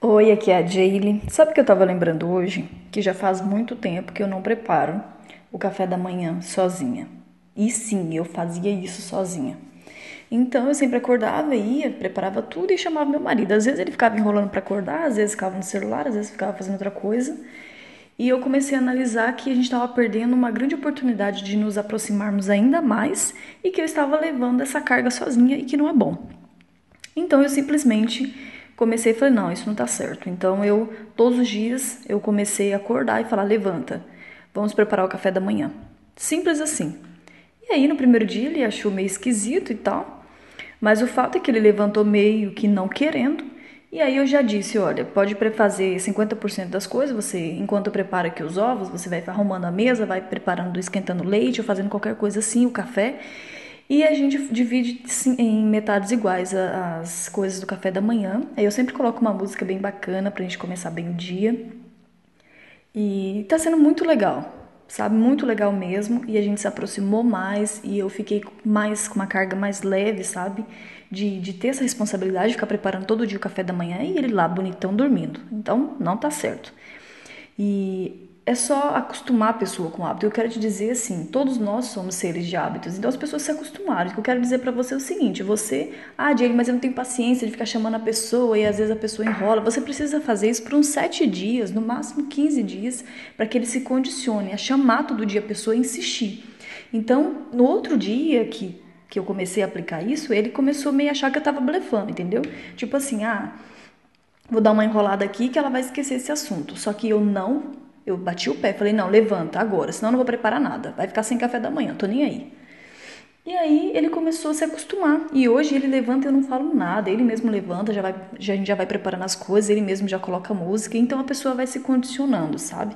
Oi, aqui é a Jaylee. Sabe o que eu tava lembrando hoje? Que já faz muito tempo que eu não preparo o café da manhã sozinha. E sim, eu fazia isso sozinha. Então eu sempre acordava, ia, preparava tudo e chamava meu marido. Às vezes ele ficava enrolando para acordar, às vezes ficava no celular, às vezes ficava fazendo outra coisa. E eu comecei a analisar que a gente estava perdendo uma grande oportunidade de nos aproximarmos ainda mais e que eu estava levando essa carga sozinha e que não é bom. Então eu simplesmente comecei a falar, não, isso não tá certo. Então eu, todos os dias, eu comecei a acordar e falar, levanta, vamos preparar o café da manhã. Simples assim. E aí no primeiro dia ele achou meio esquisito e tal, mas o fato é que ele levantou meio que não querendo, e aí eu já disse, olha, pode fazer 50% das coisas, você, enquanto prepara aqui os ovos, você vai arrumando a mesa, vai preparando, esquentando leite ou fazendo qualquer coisa assim, o café, e a gente divide em metades iguais as coisas do café da manhã. Aí eu sempre coloco uma música bem bacana pra gente começar bem o dia. E tá sendo muito legal, sabe? Muito legal mesmo. E a gente se aproximou mais e eu fiquei mais com uma carga mais leve, sabe? De, de ter essa responsabilidade de ficar preparando todo dia o café da manhã e ele lá bonitão dormindo. Então não tá certo. E é só acostumar a pessoa com o hábito. Eu quero te dizer assim, todos nós somos seres de hábitos, então as pessoas se acostumaram. O que eu quero dizer para você é o seguinte: você, ah, Diego, mas eu não tenho paciência de ficar chamando a pessoa e às vezes a pessoa enrola. Você precisa fazer isso por uns sete dias, no máximo 15 dias, para que ele se condicione a chamar todo dia a pessoa e insistir. Então, no outro dia que, que eu comecei a aplicar isso, ele começou meio a achar que eu tava blefando, entendeu? Tipo assim, ah, vou dar uma enrolada aqui que ela vai esquecer esse assunto. Só que eu não eu bati o pé, falei: não, levanta agora, senão eu não vou preparar nada. Vai ficar sem café da manhã, tô nem aí. E aí ele começou a se acostumar. E hoje ele levanta e eu não falo nada. Ele mesmo levanta, já vai, já, a gente já vai preparando as coisas, ele mesmo já coloca música. Então a pessoa vai se condicionando, sabe?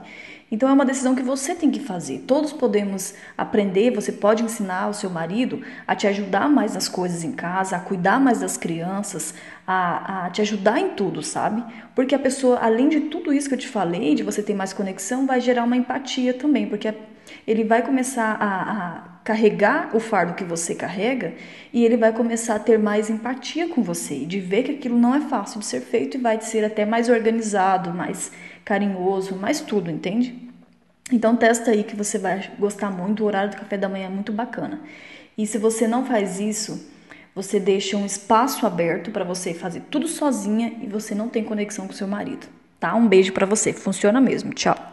Então é uma decisão que você tem que fazer. Todos podemos aprender, você pode ensinar o seu marido a te ajudar mais nas coisas em casa, a cuidar mais das crianças, a, a te ajudar em tudo, sabe? Porque a pessoa, além de tudo isso que eu te falei, de você ter mais conexão, vai gerar uma empatia também, porque ele vai começar a, a carregar o fardo que você carrega e ele vai começar a ter mais empatia com você, de ver que aquilo não é fácil de ser feito e vai ser até mais organizado, mais carinhoso, mais tudo, entende? Então testa aí que você vai gostar muito, o horário do café da manhã é muito bacana. E se você não faz isso, você deixa um espaço aberto para você fazer tudo sozinha e você não tem conexão com seu marido, tá? Um beijo para você, funciona mesmo. Tchau.